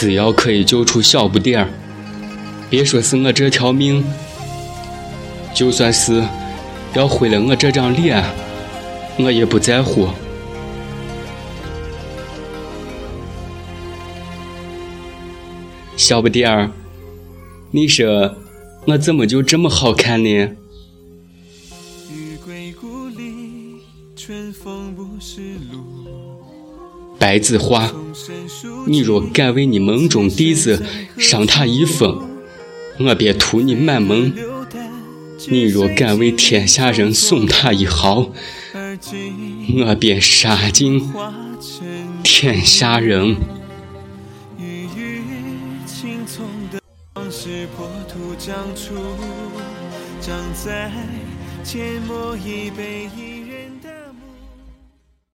只要可以救出小不点儿，别说是我这条命，就算是要毁了我这张脸，我也不在乎。小不点儿，你说我怎么就这么好看呢？白子画，你若敢为你梦中弟子伤他一分，我便屠你满门；你若敢为天下人送他一毫，我便杀尽天下人。长在阡陌一杯一